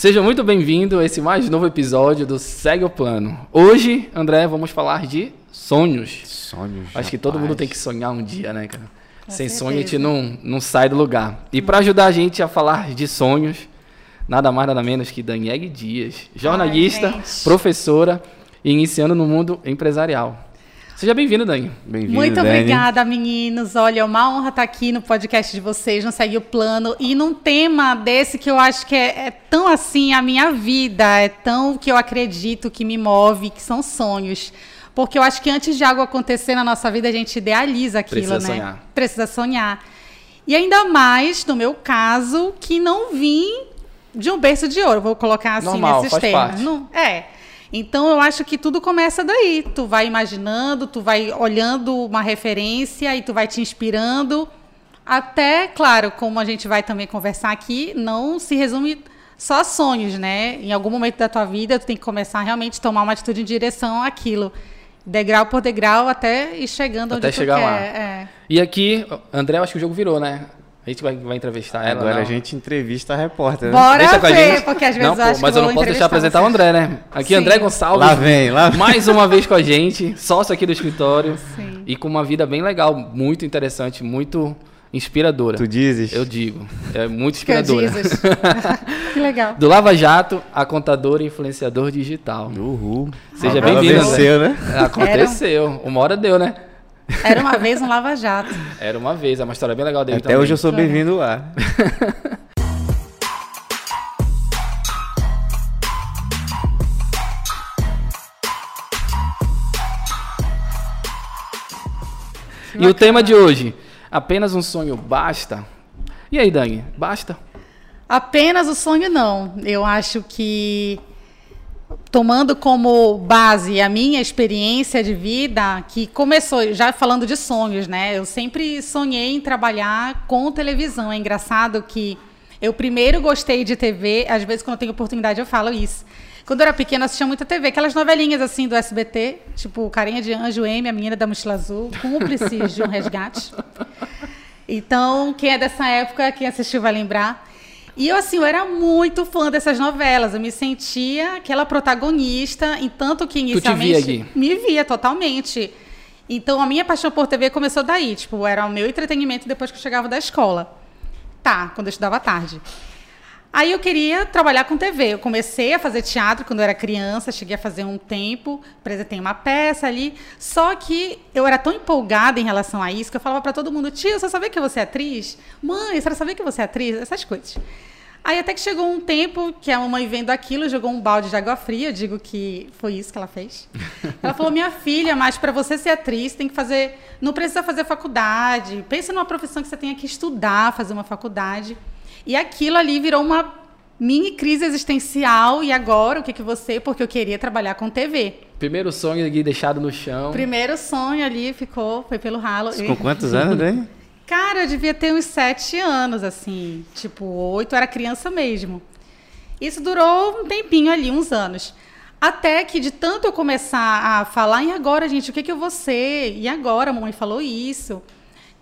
Seja muito bem-vindo a esse mais novo episódio do Segue o Plano. Hoje, André, vamos falar de sonhos. Sonhos. Acho que todo rapaz. mundo tem que sonhar um dia, né, cara? Com Sem certeza. sonho a gente não, não sai do lugar. E para ajudar a gente a falar de sonhos, nada mais nada menos que Daniele Dias, jornalista, gente. professora e iniciando no mundo empresarial. Seja bem-vindo, Dani. Bem-vindo, Muito Dani. obrigada, meninos. Olha, é uma honra estar aqui no podcast de vocês, não Segue o Plano. E num tema desse que eu acho que é, é tão assim a minha vida, é tão que eu acredito, que me move, que são sonhos. Porque eu acho que antes de algo acontecer na nossa vida, a gente idealiza aquilo, Precisa né? sonhar. Precisa sonhar. E ainda mais, no meu caso, que não vim de um berço de ouro, vou colocar assim Normal, nesses faz termos. parte. Não, é. Então eu acho que tudo começa daí. Tu vai imaginando, tu vai olhando uma referência e tu vai te inspirando. Até, claro, como a gente vai também conversar aqui, não se resume só a sonhos, né? Em algum momento da tua vida, tu tem que começar realmente a tomar uma atitude em direção àquilo. Degrau por degrau até ir chegando Até onde chegar tu lá. quer. É. E aqui, André, eu acho que o jogo virou, né? A gente vai, vai entrevistar ela. Agora não? a gente entrevista a repórter. né? Bora Deixa com a ver, gente. porque às vezes não, pô, acho mas que eu não posso deixar apresentar o. André, né? Aqui, Sim. André Gonçalves. Lá vem, lá vem. Mais uma vez com a gente, sócio aqui do escritório. Sim. E com uma vida bem legal, muito interessante, muito inspiradora. Tu dizes? Eu digo. É muito Que inspiradora. dizes. que legal. Do Lava Jato a contador e influenciador digital. Uhul. Seja bem-vindo, venceu, né? Aconteceu. Uma hora deu, né? Era uma vez um lava-jato. Era uma vez, é uma história bem legal dele Até também. hoje eu sou bem-vindo lá. E o tema de hoje, apenas um sonho basta? E aí, Dani, basta? Apenas o sonho não. Eu acho que tomando como base a minha experiência de vida, que começou já falando de sonhos, né? Eu sempre sonhei em trabalhar com televisão. É engraçado que eu primeiro gostei de TV, às vezes quando eu tenho oportunidade eu falo isso. Quando eu era pequena, eu assistia muita TV, aquelas novelinhas assim do SBT, tipo Carinha de Anjo M, A Menina da Mochila Azul, Cúmplices de um Resgate. Então, quem é dessa época, quem assistiu vai lembrar. E eu, assim, eu era muito fã dessas novelas. Eu me sentia aquela protagonista, em tanto que te inicialmente... via, Gui? Me via totalmente. Então, a minha paixão por TV começou daí. Tipo, era o meu entretenimento depois que eu chegava da escola. Tá, quando eu estudava à tarde. Aí eu queria trabalhar com TV. Eu comecei a fazer teatro quando eu era criança, cheguei a fazer um tempo, apresentei uma peça ali. Só que eu era tão empolgada em relação a isso que eu falava para todo mundo: tio, você sabia que você é atriz? Mãe, você sabia que você é atriz? Essas coisas. Aí até que chegou um tempo que a mamãe vendo aquilo jogou um balde de água fria. Eu digo que foi isso que ela fez. Ela falou: minha filha, mas para você ser atriz tem que fazer. Não precisa fazer faculdade. Pensa numa profissão que você tenha que estudar, fazer uma faculdade. E aquilo ali virou uma mini crise existencial. E agora, o que que você? Porque eu queria trabalhar com TV. Primeiro sonho aqui deixado no chão. Primeiro sonho ali ficou, foi pelo ralo. Com quantos anos, Dani? Cara, eu devia ter uns sete anos, assim. Tipo, oito, era criança mesmo. Isso durou um tempinho ali, uns anos. Até que de tanto eu começar a falar, e agora, gente, o que, que eu vou ser? E agora, a mamãe falou isso.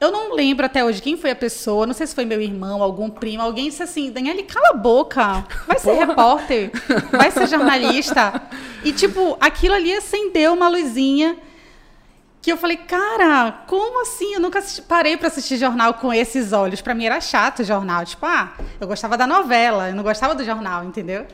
Eu não lembro até hoje quem foi a pessoa, não sei se foi meu irmão, algum primo, alguém disse assim, Daniele, cala a boca, vai ser repórter, vai ser jornalista. E, tipo, aquilo ali acendeu uma luzinha que eu falei, cara, como assim? Eu nunca assisti- parei para assistir jornal com esses olhos. Para mim era chato o jornal. Tipo, ah, eu gostava da novela, eu não gostava do jornal, entendeu?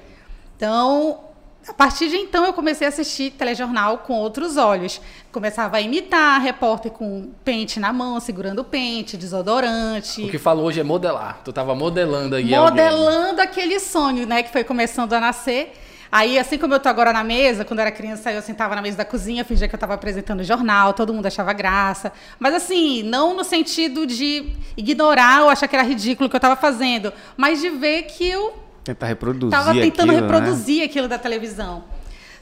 Então, a partir de então, eu comecei a assistir telejornal com outros olhos. Começava a imitar repórter com pente na mão, segurando o pente, desodorante. O que falou hoje é modelar. Tu tava modelando aí alguém. Modelando aquele sonho, né, que foi começando a nascer. Aí, assim como eu tô agora na mesa, quando eu era criança, eu sentava na mesa da cozinha, fingia que eu estava apresentando o jornal, todo mundo achava graça. Mas assim, não no sentido de ignorar ou achar que era ridículo o que eu estava fazendo, mas de ver que eu Tentar reproduzir Tava tentando aquilo, né? reproduzir aquilo da televisão.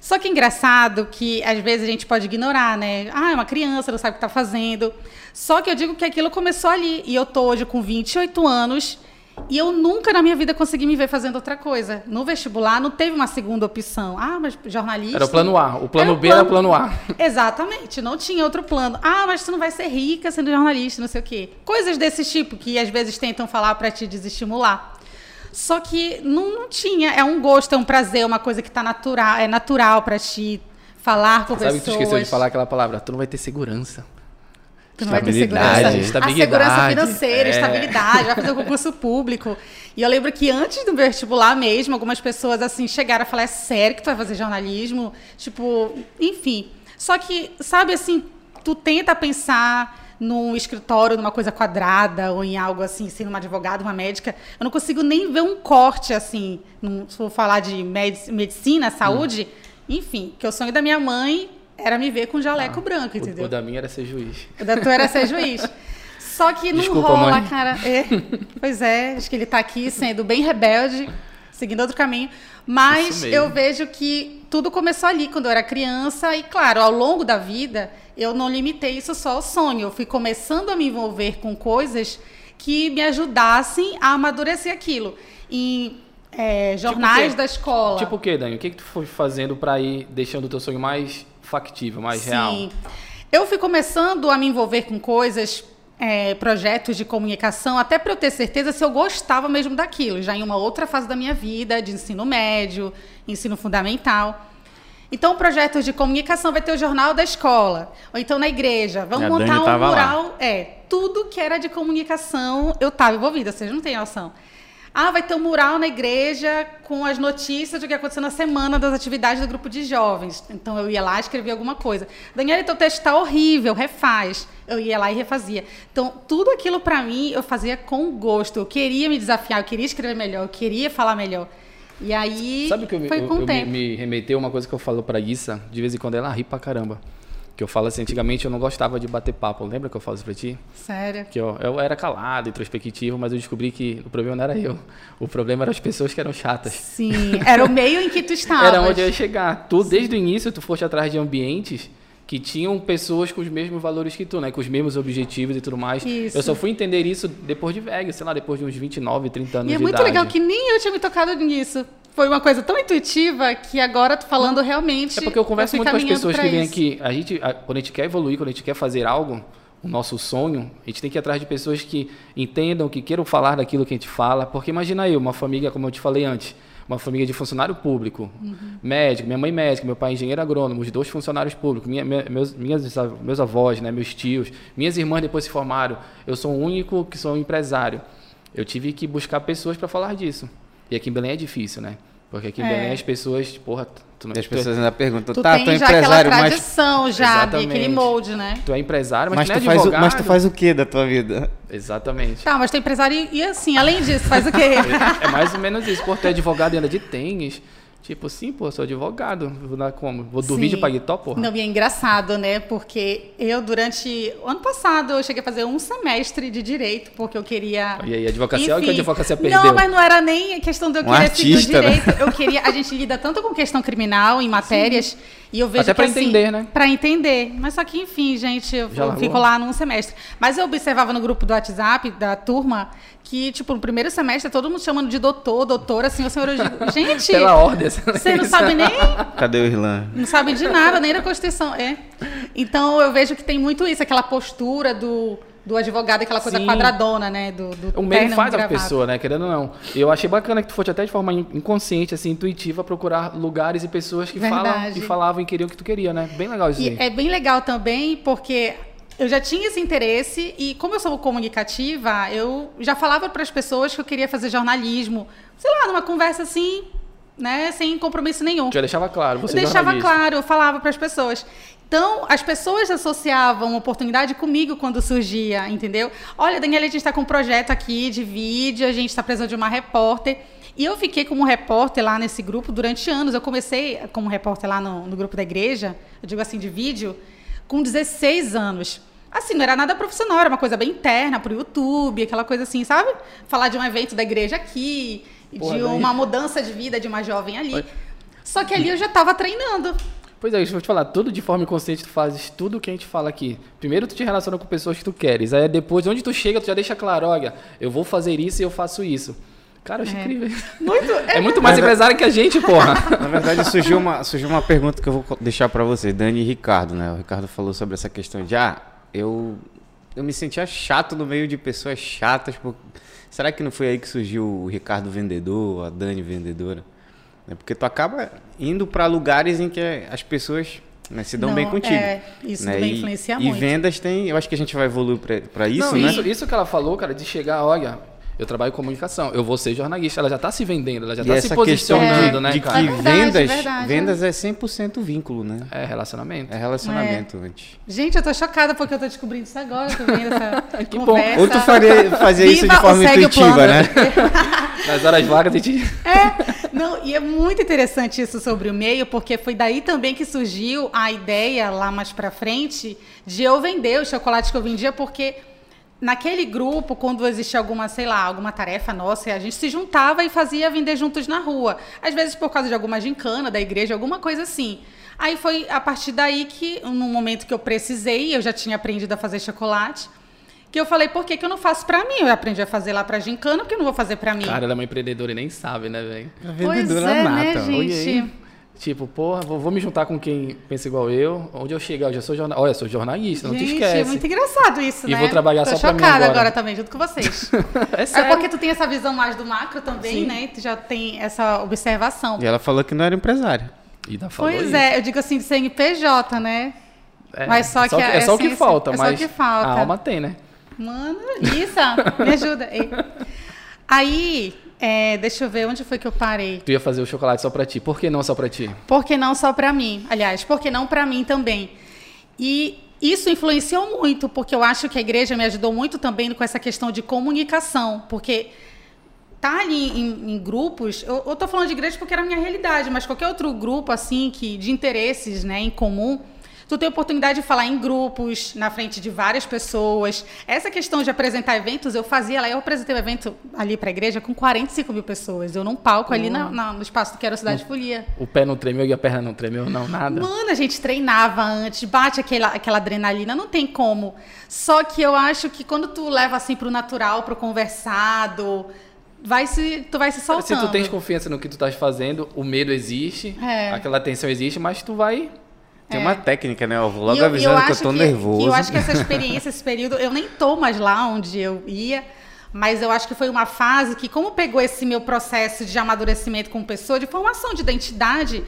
Só que engraçado que às vezes a gente pode ignorar, né? Ah, é uma criança, não sabe o que está fazendo. Só que eu digo que aquilo começou ali. E eu tô hoje com 28 anos e eu nunca na minha vida consegui me ver fazendo outra coisa. No vestibular não teve uma segunda opção. Ah, mas jornalista. Era o plano A. O plano Era B era o plano A. Exatamente, não tinha outro plano. Ah, mas tu não vai ser rica sendo jornalista, não sei o quê. Coisas desse tipo que às vezes tentam falar para te desestimular. Só que não, não tinha. É um gosto, é um prazer, é uma coisa que tá natural, é natural para ti falar com Sabe pessoas. que tu esqueceu de falar aquela palavra? Tu não vai ter segurança. Não vai ter Estabilidade. segurança. Estabilidade. A segurança financeira, É. estabilidade, vai fazer o concurso público. E eu lembro que antes do vestibular mesmo, algumas pessoas assim chegaram a falar: é sério que tu vai fazer jornalismo? Tipo, enfim. Só que, sabe assim, tu tenta pensar num escritório, numa coisa quadrada, ou em algo assim, sendo uma advogada, uma médica. Eu não consigo nem ver um corte assim, num- se for falar de medic- medicina, saúde. Enfim, que o sonho da minha mãe era me ver com jaleco branco, O, entendeu? o da minha era ser juiz. O da tua era ser juiz. Só que não Desculpa, rola, mãe. cara. É, pois é, acho que ele tá aqui sendo bem rebelde, seguindo outro caminho. Mas eu vejo que tudo começou ali quando eu era criança. E, claro, ao longo da vida, eu não limitei isso só ao sonho. Eu fui começando a me envolver com coisas que me ajudassem a amadurecer aquilo. Em é, jornais quê? da escola. Tipo o que, Dani? O que, que tu foi fazendo pra ir deixando o teu sonho mais factível, mais real? Sim. Eu fui começando a me envolver com coisas, é, projetos de comunicação, até para eu ter certeza se eu gostava mesmo daquilo, já em uma outra fase da minha vida, de ensino médio, ensino fundamental. Então, projetos de comunicação vai ter o jornal da escola, ou então na igreja. Vamos A Dani montar um tava lá. mural. É, tudo que era de comunicação eu estava envolvida, vocês não têm noção. Ah, vai ter um mural na igreja com as notícias do que aconteceu na semana das atividades do grupo de jovens. Então eu ia lá e escrevia alguma coisa. Daniela, teu texto está horrível, refaz. Eu ia lá e refazia. Então, tudo aquilo para mim eu fazia com gosto. Eu queria me desafiar, eu queria escrever melhor, eu queria falar melhor. E aí Sabe que eu, me- foi eu- com eu o me, tempo. me remeteu uma coisa que eu falo pra Issa, de vez em quando ela ri pra caramba. Que eu falo assim, antigamente eu não gostava de bater papo. Lembra que eu falo isso pra ti? Sério. Que eu, eu era calado, introspectivo, mas eu descobri que o problema não era eu. O problema eram as pessoas que eram chatas. Sim, era o meio em que tu estava. Era onde eu ia chegar. Tu, desde o início, tu foste atrás de ambientes que tinham pessoas com os mesmos valores que tu, né? Com os mesmos objetivos e tudo mais. Isso. Eu só fui entender isso depois de velho, sei lá, depois de uns 29, 30 anos E é de muito idade. legal que nem eu tinha me tocado nisso. Foi uma coisa tão intuitiva que agora tu falando realmente. É porque eu converso fui muito com as pessoas que vêm aqui. A gente, a- quando a gente quer evoluir, quando a gente quer fazer algo, o nosso sonho, a gente tem que ir atrás de pessoas que entendam, que queiram falar daquilo que a gente fala. Porque imagina eu, uma família, como eu te falei antes, uma família de funcionário público, Uhum. médico, minha mãe médica, meu pai engenheiro agrônomo, os dois funcionários públicos, minha- minha- meus, minhas, meus avós, né, meus tios, minhas irmãs depois se formaram. Eu sou o único que sou um empresário. Eu tive que buscar pessoas para falar disso. E aqui em Belém é difícil, né? Porque aqui em É. Belém as pessoas, porra, tu não E as pessoas ainda perguntam, Tu tá, já aquela empresário, mas, tradição, já, Exatamente. aquele molde, né? Tu é empresário, mas, mas, tu não tu é faz o, mas tu faz o que da tua vida? Exatamente. Tá, mas tu é empresário e, e assim, além disso, faz o quê? É mais ou menos isso. Pô, tu é advogado e anda de tênis. Tipo, sim, pô, sou advogado. Vou dar como? Vou dormir Sim. de paguetó, porra? Não, e é engraçado, né? Porque eu, durante. o Ano passado, eu cheguei a fazer um semestre de direito, porque eu queria. E aí, advocacia, olha o que a Enfim, advocacia perdeu. Não, mas não era nem questão de eu Um querer seguir o artista, né? direito. Eu queria. A gente lida tanto com questão criminal em matérias. E eu vejo Até pra assim, entender, né? Pra entender. Mas só que, enfim, gente, eu, Já eu largou? fico lá num semestre. Mas eu observava no grupo do WhatsApp da turma que, tipo, no primeiro semestre, todo mundo chamando de doutor, doutora, assim, o senhor, eu digo, gente, Pela ordem. você não sabe nem Cadê o Irlan? não sabem de nada, nem da Constituição. É. Então eu vejo que tem muito isso, aquela postura do, do advogado, aquela coisa Sim. quadradona, né? Do, do O meio faz a gravata. pessoa, né? Querendo ou não. Eu achei bacana que tu fosse até de forma in- inconsciente, assim, intuitiva, procurar lugares e pessoas que falam e falavam e queriam o que tu queria, né? Bem legal isso E aí. é bem legal também, porque eu já tinha esse interesse e como eu sou comunicativa, eu já falava para as pessoas que eu queria fazer jornalismo, sei lá, numa conversa assim, né, sem compromisso nenhum. Já deixava claro, você eu deixava jornalista. claro, eu falava para as pessoas. Então, as pessoas associavam oportunidade comigo quando surgia, entendeu? Olha, Daniela, a gente está com um projeto aqui de vídeo, a gente está precisando de uma repórter. E eu fiquei como repórter lá nesse grupo durante anos. Eu comecei como repórter lá no, no grupo da igreja, eu digo assim, de vídeo, com 16 anos. Assim, não era nada profissional, era uma coisa bem interna pro YouTube, aquela coisa assim, sabe? Falar de um evento da igreja aqui, Porra, de daí- uma mudança de vida de uma jovem ali. Oi. Só que ali eu já estava treinando. Pois é, deixa eu te falar, tudo de forma inconsciente tu fazes tudo o que a gente fala aqui. Primeiro tu te relaciona com pessoas que tu queres, aí depois, onde tu chega, tu já deixa claro, olha, eu vou fazer isso e eu faço isso. Cara, eu acho É. incrível. Muito. É muito mais é- empresário que a gente, porra. Na verdade, surgiu uma, surgiu uma pergunta que eu vou deixar pra vocês, Dani e Ricardo, né? O Ricardo falou sobre essa questão de, ah, eu eu me sentia chato no meio de pessoas chatas. Por... Será que não foi aí que surgiu o Ricardo Vendedor, a Dani Vendedora? É porque tu acaba indo para lugares em que as pessoas né, se dão Não, bem contigo. é, isso né? também e, influencia e muito. vendas tem, eu acho que a gente vai evoluir para isso, Não, né? isso, isso que ela falou, cara, de chegar, olha, eu trabalho em comunicação, eu vou ser jornalista. Ela já está se vendendo, ela já está se posicionando, de, né, de cara? que É verdade, vendas, verdade, vendas é 100% vínculo, né? É relacionamento. É relacionamento antes. Gente, eu tô chocada porque eu tô descobrindo isso agora, tô vendo essa Que bom. conversa. Ou tu faria, fazia isso de forma intuitiva, né? Nas horas vagas a gente. É, não, e é muito interessante isso sobre o meio, porque foi daí também que surgiu a ideia lá mais pra frente de eu vender o chocolate que eu vendia, porque naquele grupo, quando existia alguma, sei lá, alguma tarefa nossa, a gente se juntava e fazia vender juntos na rua. Às vezes por causa de alguma gincana da igreja, alguma coisa assim. Aí foi a partir daí que, no momento que eu precisei, eu já tinha aprendido a fazer chocolate, que eu falei, por que, que eu não faço pra mim? Eu aprendi a fazer lá pra gincana, porque eu não vou fazer pra mim? Cara, ela é uma empreendedora e nem sabe, né, velho? A Pois vendedora é, nata. né, Olha aí. Gente? Tipo, porra, vou, vou me juntar com quem pensa igual eu. Onde eu chegar, eu já sou jornalista. Olha, eu sou jornalista, não te Gente, esquece. é muito engraçado isso, E né? vou trabalhar Tô só pra mim chocada agora. também, junto com vocês. É é sério. porque tu tem essa visão mais do macro também, Sim. né? Tu já tem essa observação. E ela falou que não era empresária. E ainda falou Pois isso. é, eu digo assim, de CNPJ, né? É, Mas só que a é só o que essência- falta, é só mas o que falta. a alma tem, né? Mano, isso, me ajuda. Aí, é, deixa eu ver, onde foi que eu parei? Tu ia fazer o chocolate só pra ti. Por que não só pra ti? Por que não só para mim? Aliás, por que não para mim também? E isso influenciou muito, porque eu acho que a igreja me ajudou muito também com essa questão de comunicação, porque tá ali em, em grupos, eu, eu tô falando de igreja porque era a minha realidade, mas qualquer outro grupo assim que de interesses, né, em comum, tu tem oportunidade de falar em grupos, na frente de várias pessoas. Essa questão de apresentar eventos, eu fazia lá, eu apresentei um evento ali para a igreja com 45 mil pessoas, eu num palco ali na- na- no espaço do Quero Cidade Folia. O pé não tremeu e a perna não tremeu, não, nada. Mano, a gente treinava antes, bate aquela, aquela adrenalina, não tem como. Só que eu acho que quando tu leva assim pro natural, pro conversado, vai se, tu vai se soltando. Se tu tens confiança no que tu estás fazendo, o medo existe, É. aquela tensão existe, mas tu vai. Tem É. uma técnica, né? Eu vou logo eu- avisando que eu tô nervoso. que eu acho que essa experiência, esse período, eu nem tô mais lá onde eu ia, mas eu acho que foi uma fase que, como pegou esse meu processo de amadurecimento como pessoa, de formação de identidade,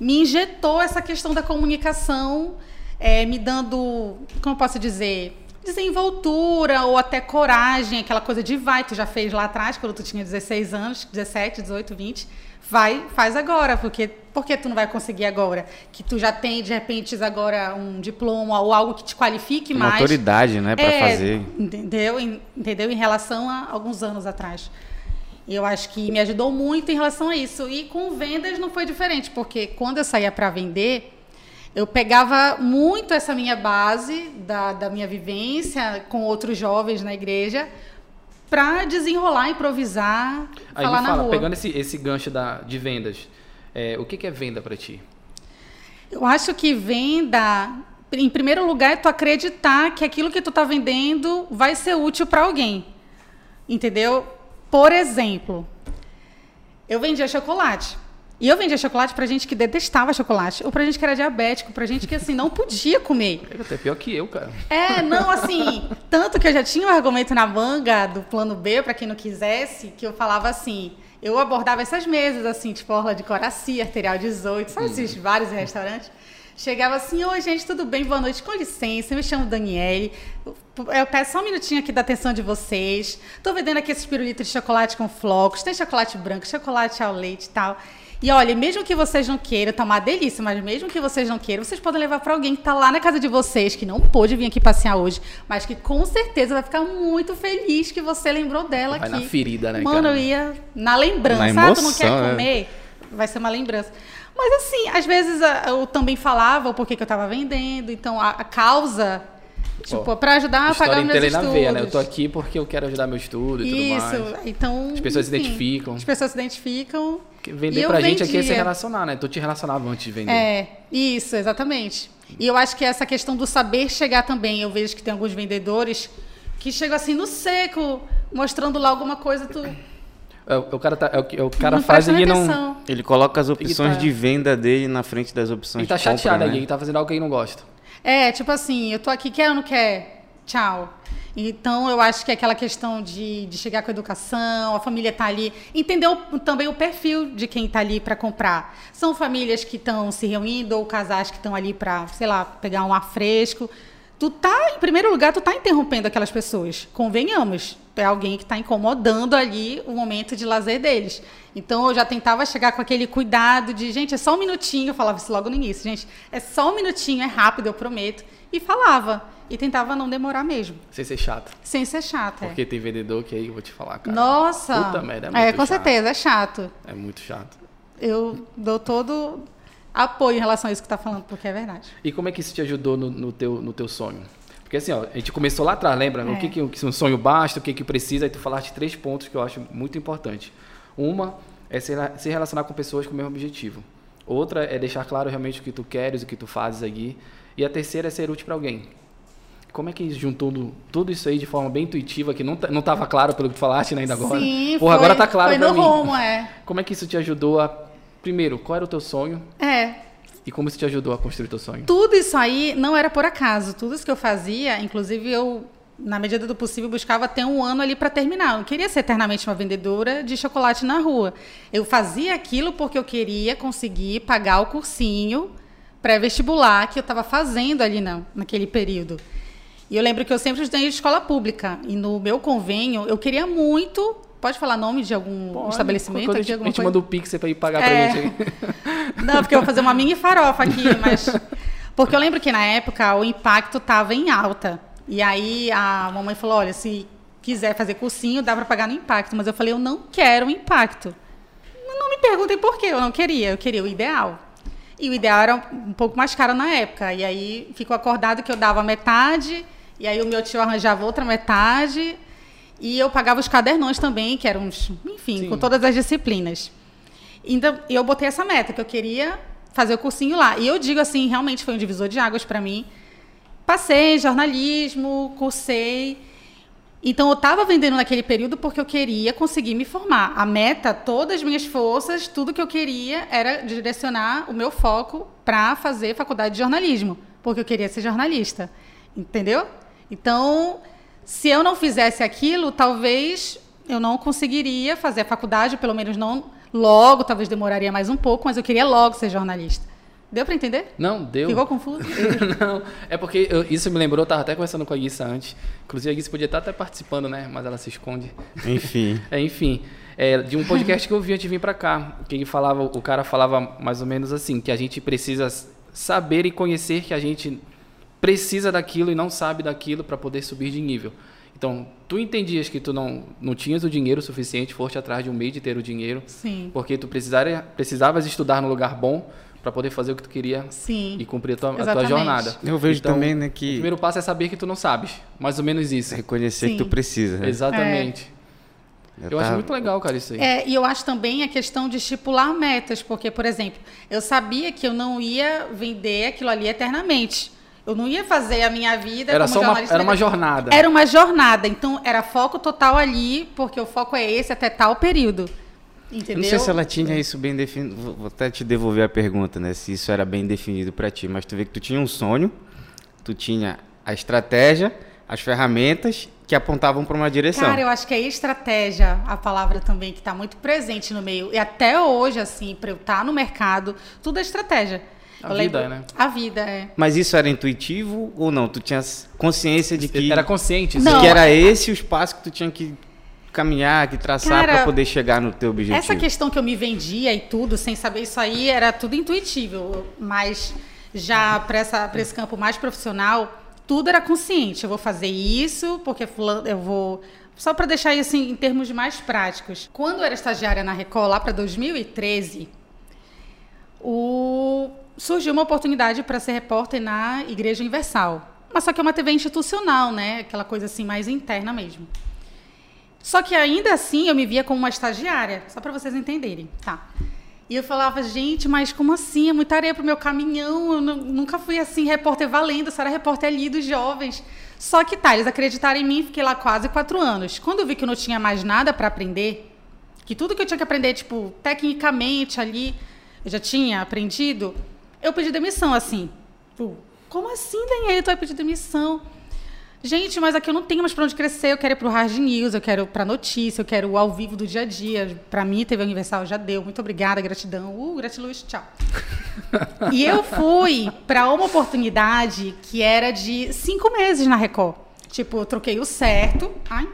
me injetou essa questão da comunicação, é, me dando, como eu posso dizer, desenvoltura ou até coragem, aquela coisa de vai, tu já fez lá atrás, quando tu tinha 16 anos, 17, 18, 20, vai, faz agora, porque por que tu não vai conseguir agora? Que tu já tem, de repente, agora um diploma ou algo que te qualifique Uma mais. autoridade, né? Pra É, fazer. Entendeu? Entendeu? Em relação a alguns anos atrás. Eu acho que me ajudou muito em relação a isso. E com vendas não foi diferente, porque quando eu saía para vender, eu pegava muito essa minha base da, da minha vivência com outros jovens na igreja para desenrolar, improvisar, Aí falar me na fala, rua. pegando esse, esse gancho da, de vendas, é, o que, que é venda pra ti? Eu acho que venda, em primeiro lugar, é tu acreditar que aquilo que tu está vendendo vai ser útil para alguém. Entendeu? Por exemplo, eu vendia chocolate. E eu vendia chocolate pra gente que detestava chocolate, ou pra gente que era diabético, pra gente que assim não podia comer. É até pior que eu, cara. É, não, assim, tanto que eu já tinha um argumento na manga do plano B, para quem não quisesse, que eu falava assim, eu abordava essas mesas, assim, tipo Orla de Coraci, Arterial 18, sabe esses vários restaurantes? Chegava assim, oi gente, tudo bem? Boa noite, com licença, eu me chamo Daniele, eu peço só um minutinho aqui da atenção de vocês, tô vendendo aqui esses pirulitos de chocolate com flocos, tem chocolate branco, chocolate ao leite e tal... E olha, mesmo que vocês não queiram, tá uma delícia, mas mesmo que vocês não queiram, vocês podem levar para alguém que tá lá na casa de vocês, que não pôde vir aqui passear hoje, mas que com certeza vai ficar muito feliz que você lembrou dela Vai aqui. na ferida, né, Mano, cara? eu ia na lembrança. Na ah, tu não quer emoção, é. comer? Vai ser uma lembrança. Mas assim, às vezes ah, eu também falava o porquê que eu tava vendendo, então a causa, tipo, Ó, para ajudar a pagar meus Storytelling na estudos. veia, né? Eu tô aqui porque eu quero ajudar meu estudo e Isso, tudo mais. então. As pessoas se enfim, identificam. As pessoas se identificam. Porque E Vender eu pra gente aqui é se vendia. relacionar, né? Tu te relacionava antes de vender. É, isso, exatamente. E eu acho que essa questão do saber chegar também, eu vejo que tem alguns vendedores que chegam assim no seco, mostrando lá alguma coisa, tu É, o o cara, tá, é o, que- é o cara não faz presta e não. Ele coloca as opções tá- de venda dele na frente das opções Ele tá de compra, chateado né? ali, ele tá fazendo algo que ele não gosta. É, tipo assim, eu tô aqui, quer ou não quer? tchau. Então, eu acho que aquela questão de, de chegar com a educação, a família tá ali, entender o- também o perfil de quem está ali para comprar. São famílias que estão se reunindo ou casais que estão ali para, sei lá, pegar um ar fresco. Tu tá, em primeiro lugar, tu tá interrompendo aquelas pessoas. Convenhamos, é alguém que está incomodando ali o momento de lazer deles. Então eu já tentava chegar com aquele cuidado de, gente, é só um minutinho, eu falava isso logo no início, gente, é só um minutinho, é rápido, eu prometo. E falava. E tentava não demorar mesmo. Sem ser chato. Sem ser chata. é. Porque tem vendedor que aí eu vou te falar, cara. Nossa! Puta merda, é é, muito com chato. certeza, é chato. É muito chato. Eu dou todo apoio em relação a isso que tá falando, porque é verdade. E como é que isso te ajudou no, no teu, no teu sonho? Porque assim, ó, a gente começou lá atrás, lembra? O É. que, que, o que um sonho basta, o que, que precisa, aí tu falaste três pontos que eu acho muito importante. Uma é se, se relacionar com pessoas com o mesmo objetivo. Outra é deixar claro realmente o que tu queres, o que tu fazes aqui. E a terceira é ser útil para alguém. Como é que juntou tudo isso aí de forma bem intuitiva, que não, tá- não tava claro pelo que tu falaste né, ainda agora? Sim, Porra, foi, agora tá claro foi no mim. rumo, é. Como é que isso te ajudou a... Primeiro, qual era o teu sonho? É, E como isso te ajudou a construir teu sonho? Tudo isso aí não era por acaso. Tudo isso que eu fazia, inclusive eu, na medida do possível, buscava ter um ano ali para terminar. Eu não queria ser eternamente uma vendedora de chocolate na rua. Eu fazia aquilo porque eu queria conseguir pagar o cursinho pré-vestibular que eu estava fazendo ali na, naquele período. E eu lembro que eu sempre estudei em escola pública. E no meu convênio, eu queria muito. Pode falar nome de algum Pode, estabelecimento? quando a aqui, gente, a gente manda o Pix pra ir pagar É. pra gente. Não, porque eu vou fazer uma mini farofa aqui, mas. Porque eu lembro que na época o impacto estava em alta. E aí a mamãe falou: olha, se quiser fazer cursinho, dá para pagar no impacto. Mas eu falei: eu não quero o impacto. Não me perguntem por quê, eu não queria, eu queria o ideal. E o ideal era um pouco mais caro na época. E aí ficou acordado que eu dava metade, e aí o meu tio arranjava outra metade, e eu pagava os cadernões também, que eram, uns, enfim, Sim. com todas as disciplinas. Então, eu botei essa meta, que eu queria fazer o cursinho lá. E eu digo assim, realmente foi um divisor de águas para mim. Passei em jornalismo, cursei. Então, eu estava vendendo naquele período porque eu queria conseguir me formar. A meta, todas as minhas forças, tudo que eu queria era direcionar o meu foco para fazer faculdade de jornalismo, porque eu queria ser jornalista. Entendeu? Então, se eu não fizesse aquilo, talvez eu não conseguiria fazer a faculdade, pelo menos não logo, talvez demoraria mais um pouco, mas eu queria logo ser jornalista. Deu para entender? Não, deu. Ficou confuso? não, é porque eu- isso me lembrou, eu tava até conversando com a Guissa antes. Inclusive a Guissa podia estar até participando, né? Mas ela se esconde. Enfim. É, enfim, é, de um podcast que eu vi antes de vir pra cá, que ele falava, o cara falava mais ou menos assim, que a gente precisa saber e conhecer que a gente precisa daquilo e não sabe daquilo para poder subir de nível. Então, tu entendias que tu não, não tinhas o dinheiro suficiente, foste atrás de um meio de ter o dinheiro, Sim. porque tu precisaria, precisavas estudar no lugar bom para poder fazer o que tu queria Sim. e cumprir a tua, a tua jornada. Eu vejo Então, também, né, O que primeiro passo é saber que tu não sabes, mais ou menos isso. reconhecer Sim. que tu precisa. né? Exatamente. Eu acho tava- muito legal, cara, isso aí. É, e eu acho também a questão de estipular metas, porque, por exemplo, eu sabia que eu não ia vender aquilo ali eternamente. Eu não ia fazer a minha vida Era como só uma, jornalista. era uma jornada. Era uma jornada, então era foco total ali, porque o foco é esse até tal período. Eu Entendeu? não sei se ela tinha isso bem definido. Vou até te devolver a pergunta, né? Se isso era bem definido pra ti. Mas tu vê que tu tinha um sonho, tu tinha a estratégia, as ferramentas que apontavam pra uma direção. Cara, eu acho que é estratégia a palavra também que está muito presente no meio. E até hoje, assim, para eu estar no mercado, tudo é estratégia. A Eu vida, lembro- né? A vida, é. Mas isso era intuitivo ou não? Tu tinha consciência de que, Era consciente. Não. que era esse o espaço que tu tinha que caminhar, que traçar pra poder chegar no teu objetivo? Essa questão que eu me vendia e tudo, sem saber isso aí, era tudo intuitivo. Mas já para esse campo mais profissional, tudo era consciente. Eu vou fazer isso, porque fulano, eu vou. Só para deixar isso em, em termos mais práticos. Quando eu era estagiária na Record, lá para 2013, o- surgiu uma oportunidade para ser repórter na Igreja Universal. Mas só que é uma TV institucional, né? Aquela coisa assim mais interna mesmo. Só que ainda assim eu me via como uma estagiária, só para vocês entenderem, tá? E eu falava, gente, mas como assim? É muita areia pro meu caminhão. Eu nu- nunca fui assim, repórter valendo, só era repórter ali dos jovens. Só que tá, eles acreditaram em mim, fiquei lá quase quatro anos. Quando eu vi que eu não tinha mais nada para aprender, que tudo que eu tinha que aprender, tipo, tecnicamente ali, eu já tinha aprendido, eu pedi demissão, assim. Tipo, como assim, Daniela, tu vai pedir demissão? Gente, mas aqui eu não tenho mais pra onde crescer. Eu quero ir pro Hard News, eu quero pra notícia, eu quero o ao vivo do dia a dia. Pra mim, TV Universal já deu. Muito obrigada, gratidão. Uh, gratiluz, tchau. e eu fui pra uma oportunidade que era de cinco meses na Record. Tipo, eu troquei o certo. Ai.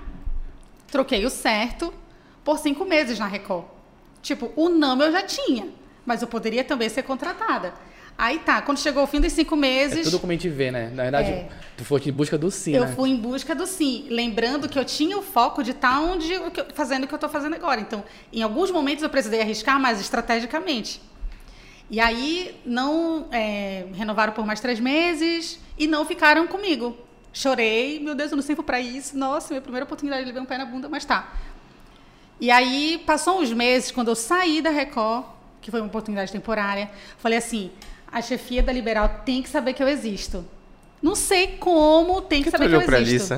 Troquei o certo por cinco meses na Record. Tipo, o não eu já tinha, mas eu poderia também ser contratada. Aí tá, quando chegou o fim dos cinco meses. É tudo como a gente vê, né? Na verdade, É. tu foi em busca do sim, Eu né? fui em busca do sim, lembrando que eu tinha o foco de estar onde o que eu- fazendo o que eu estou fazendo agora. Então, em alguns momentos eu precisei arriscar, mas estrategicamente. E aí não é, renovaram por mais três meses e não ficaram comigo. Chorei, meu Deus, eu não sirvo para isso. Nossa, minha primeira oportunidade levei um pé na bunda, mas tá. E aí passou uns meses quando eu saí da Record, que foi uma oportunidade temporária, falei assim: a chefia da Liberal tem que saber que eu existo. Não sei como, tem que, que saber que eu pra existo.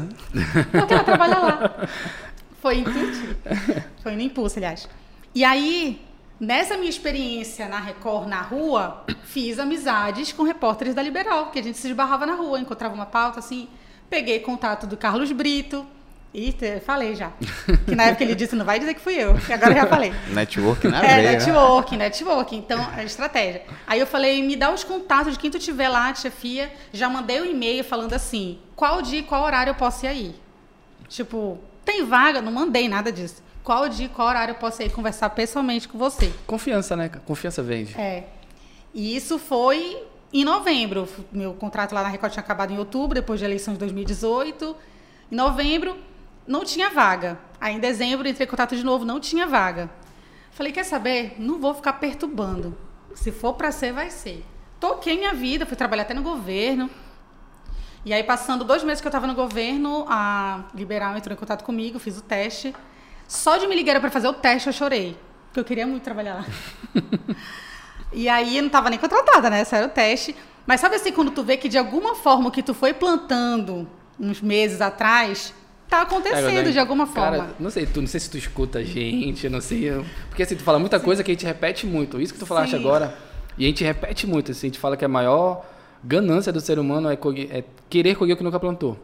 Porque ela trabalha lá. Foi intuitivo. Foi no impulso, aliás. E aí, nessa minha experiência na Record, na rua, fiz amizades com repórteres da Liberal, que a gente se esbarrava na rua, encontrava uma pauta, assim. Peguei contato do Carlos Brito. E te- falei já. Que na época ele disse, não vai dizer que fui eu. E agora eu já falei. Network na É, veia. né? networking, networking. Então, a estratégia. Aí eu falei, me dá os contatos de quem tu tiver lá, de chefia. Já mandei o um e-mail falando assim, qual dia e qual horário eu posso ir aí? Tipo, tem vaga? Não mandei nada disso. Qual dia e qual horário eu posso ir conversar pessoalmente com você? Confiança, né? Confiança vende. É. E isso foi em novembro. Meu contrato lá na Record tinha acabado em outubro, depois da eleição de 2018. Em novembro, não tinha vaga. Aí em dezembro, entrei em contato de novo, não tinha vaga. Falei, quer saber? Não vou ficar perturbando. Se for para ser, vai ser. Toquei minha vida, fui trabalhar até no governo. E aí, passando dois meses que eu estava no governo, a Liberal entrou em contato comigo, fiz o teste. Só de me ligar para fazer o teste, eu chorei. Porque eu queria muito trabalhar lá. E aí eu não estava nem contratada, né? Esse era o teste. Mas sabe assim, quando tu vê que de alguma forma o que tu foi plantando uns meses atrás, tá acontecendo Cara, né? de alguma forma. Cara, não sei, tu, não sei se tu escuta a gente, não sei. eu- Porque assim, tu fala muita coisa que a gente repete muito. Isso que tu falaste Sim. agora. E a gente repete muito, assim, a gente fala que a maior ganância do ser humano é, é querer colher o que nunca plantou.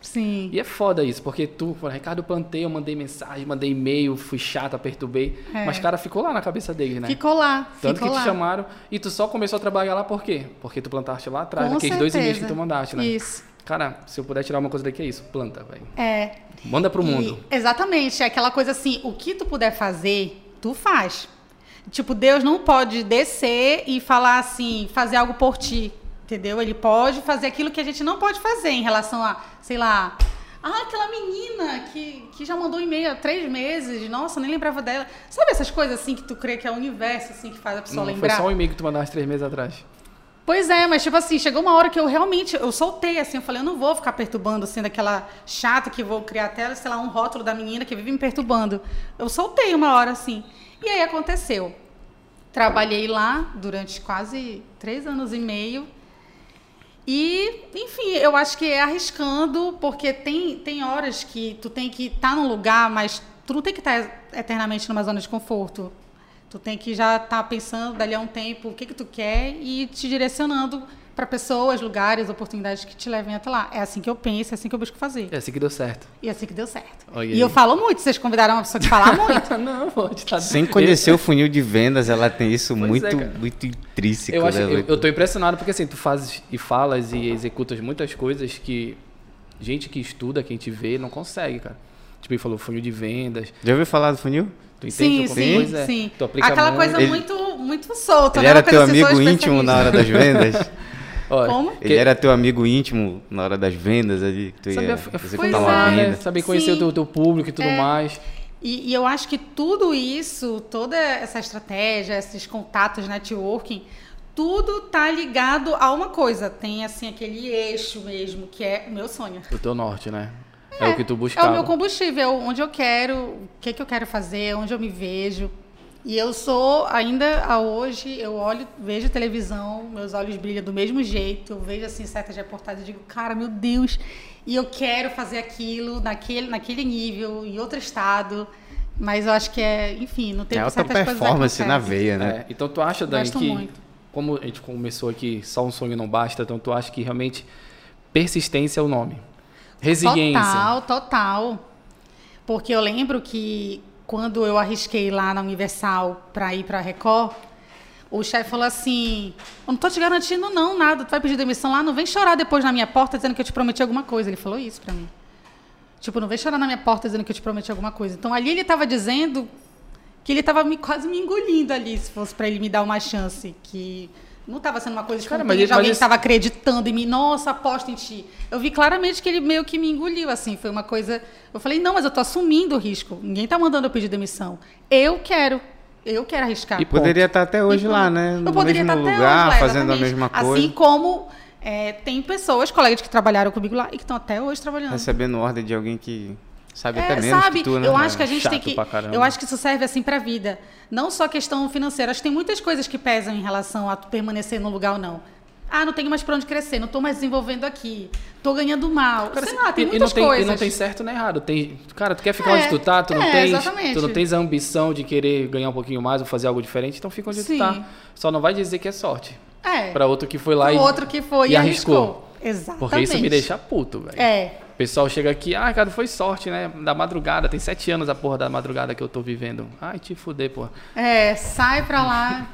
Sim. E é foda isso, porque tu, Ricardo, eu plantei, eu mandei mensagem, mandei e-mail, fui chata, perturbei. É. Mas, cara, ficou lá na cabeça dele, né? Ficou lá. Tanto ficou que te lá. chamaram e tu só começou a trabalhar lá por quê? Porque tu plantaste lá atrás, Com naqueles dois e-mails que tu mandaste, né? Isso. Cara, se eu puder tirar uma coisa daqui é isso, planta, velho. É. Manda pro E- mundo. exatamente. É aquela coisa assim, o que tu puder fazer, tu faz. Tipo, Deus não pode descer e falar assim, fazer algo por ti. Entendeu? Ele pode fazer aquilo que a gente não pode fazer em relação a, sei lá. Ah, aquela menina que, que já mandou um e-mail há três meses. Nossa, nem lembrava dela. Sabe essas coisas assim que tu crê que é o universo assim que faz a pessoa Não, lembrar? foi só um e-mail que tu mandaste três meses atrás. Pois é, mas tipo assim, chegou uma hora que eu realmente, eu soltei assim, eu falei, eu não vou ficar perturbando assim, daquela chata que vou criar até, sei lá, um rótulo da menina que vive me perturbando. Eu soltei uma hora assim. E aí aconteceu. Trabalhei lá durante quase três anos e meio. E, enfim, eu acho que é arriscando, porque tem, tem horas que tu tem que estar num lugar, mas tu não tem que estar eternamente numa zona de conforto. Tu tem que já estar pensando dali a um tempo o que, que tu quer e te direcionando para pessoas, lugares, oportunidades que te levem até lá. É assim que eu penso, é assim que eu busco fazer. É assim que deu certo. E é assim que deu certo. Olha e aí. eu falo muito, vocês convidaram uma pessoa que fala muito. não, pode tá Sem conhecer o funil de vendas, ela tem isso Pois muito, é, muito intrínseco. Eu, acho, né, eu, eu tô impressionado porque assim, tu fazes e falas e executas muitas coisas que gente que estuda, que a gente vê, não consegue, cara. Tipo, ele falou funil de vendas. Já ouviu falar do funil? Tu entende? sim, sim, coisa, sim. Tu aplica Aquela muito. coisa Ele- muito, muito solta. Ele né? era teu amigo íntimo na hora das vendas? Olha, Como? Ele que- era teu amigo íntimo na hora das vendas ali? Que tu Saber ia executar uma é, venda. né? Saber conhecer Sim. o teu, teu público e tudo É. mais. E, e eu acho que tudo isso, toda essa estratégia, esses contatos, networking, tudo tá ligado a uma coisa. Tem assim aquele eixo mesmo, que é o meu sonho. O teu norte, né? É, o que tu É buscava. o meu combustível, onde eu quero, o que, que eu quero fazer, onde eu me vejo. E eu sou, ainda a hoje, eu olho, vejo televisão, meus olhos brilham do mesmo jeito, eu vejo assim certas reportagens e digo, cara, meu Deus, e eu quero fazer aquilo naquele, naquele nível, em outro estado. Mas eu acho que é, enfim, não tem É alta certas coisas performance na veia, né? É, então tu acha, Dani, Gosto que muito. como a gente começou aqui, só um sonho não basta, então tu acha que realmente persistência é o nome. Resiliência. Total, total. Porque eu lembro que quando eu arrisquei lá na Universal para ir para a Record, o chefe falou assim: Eu não tô te garantindo, não, nada. Tu vai pedir demissão lá, não vem chorar depois na minha porta dizendo que eu te prometi alguma coisa. Ele falou isso para mim. Tipo, não vem chorar na minha porta dizendo que eu te prometi alguma coisa. Então ali ele estava dizendo que ele estava me, quase me engolindo ali, se fosse para ele me dar uma chance. Que não estava sendo uma coisa Cara, mas- de alguém estava acreditando em mim. Nossa, aposta em ti. Eu vi claramente que ele meio que me engoliu, assim. Foi uma coisa... Eu falei, não, mas eu tô assumindo o risco. Ninguém tá mandando eu pedir demissão. Eu quero. Eu quero arriscar. E Poderia estar até hoje Então, lá, né? No eu poderia mesmo estar até lugar, hoje lá, fazendo a mesma coisa. Assim como é, tem pessoas, colegas que trabalharam comigo lá e que estão até hoje trabalhando. Recebendo ordem de alguém que sabe É, até menos sabe, que tu, né? eu acho que a gente tem chato que. pra caramba. Eu acho que isso serve assim pra vida. Não só questão financeira. Acho que tem muitas coisas que pesam em relação a tu permanecer no lugar ou não. Ah, não tenho mais pra onde crescer, não tô mais desenvolvendo aqui, tô ganhando mal. Cara, Sei lá, tem e, e muitas não tem, coisas. E não tem certo nem errado. Tem, cara, tu quer ficar É, onde tu tá, tu não, é, tens, exatamente. tu não tens a ambição de querer ganhar um pouquinho mais ou fazer algo diferente, então fica onde Sim. tu tá. Só não vai dizer que é sorte. É. Pra outro que foi lá e, outro que foi e e, arriscou. arriscou. Exatamente. Porque isso me deixa puto, velho. É. O pessoal chega aqui, ah, cara, foi sorte, né? Da madrugada, tem sete anos a porra da madrugada que eu tô vivendo. Ai, te fuder, porra. É, sai pra lá.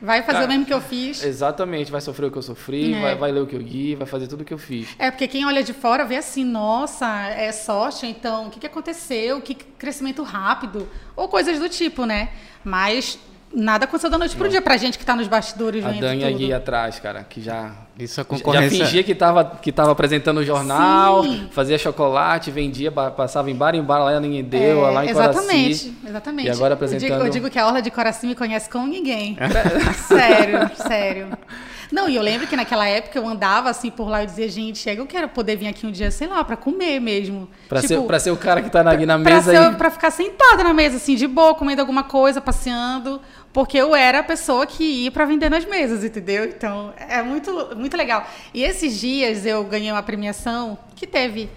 Vai fazer Cara, o mesmo que eu fiz. Exatamente, vai sofrer o que eu sofri, É. vai, vai ler o que eu li, vai fazer tudo o que eu fiz. É, porque quem olha de fora vê assim, nossa, é sorte, então, o que, que aconteceu? Que crescimento rápido? Ou coisas do tipo, né? Mas nada aconteceu da noite pro dia pra gente que tá nos bastidores A vendo Dani tudo. ali atrás, cara, que já Isso a Já concorrência. fingia que tava, que tava apresentando o jornal, Sim. fazia chocolate, vendia, passava em bar em bar, lá ninguém deu, É, lá em exatamente, Coraci. exatamente. E agora Eu digo, apresentando- eu digo que a Orla de Coraci me conhece como ninguém. sério, sério. Não, e eu lembro que naquela época eu andava assim por lá e dizia, gente, chega, eu quero poder vir aqui um dia, sei lá, pra comer mesmo. Pra, Tipo, ser, pra ser o cara que tá na, na pra, mesa ser- aí. pra ficar sentada na mesa, assim, de boa, comendo alguma coisa, passeando. Porque eu era a pessoa que ia pra vender nas mesas, entendeu? Então, é muito, muito legal. E esses dias eu ganhei uma premiação que teve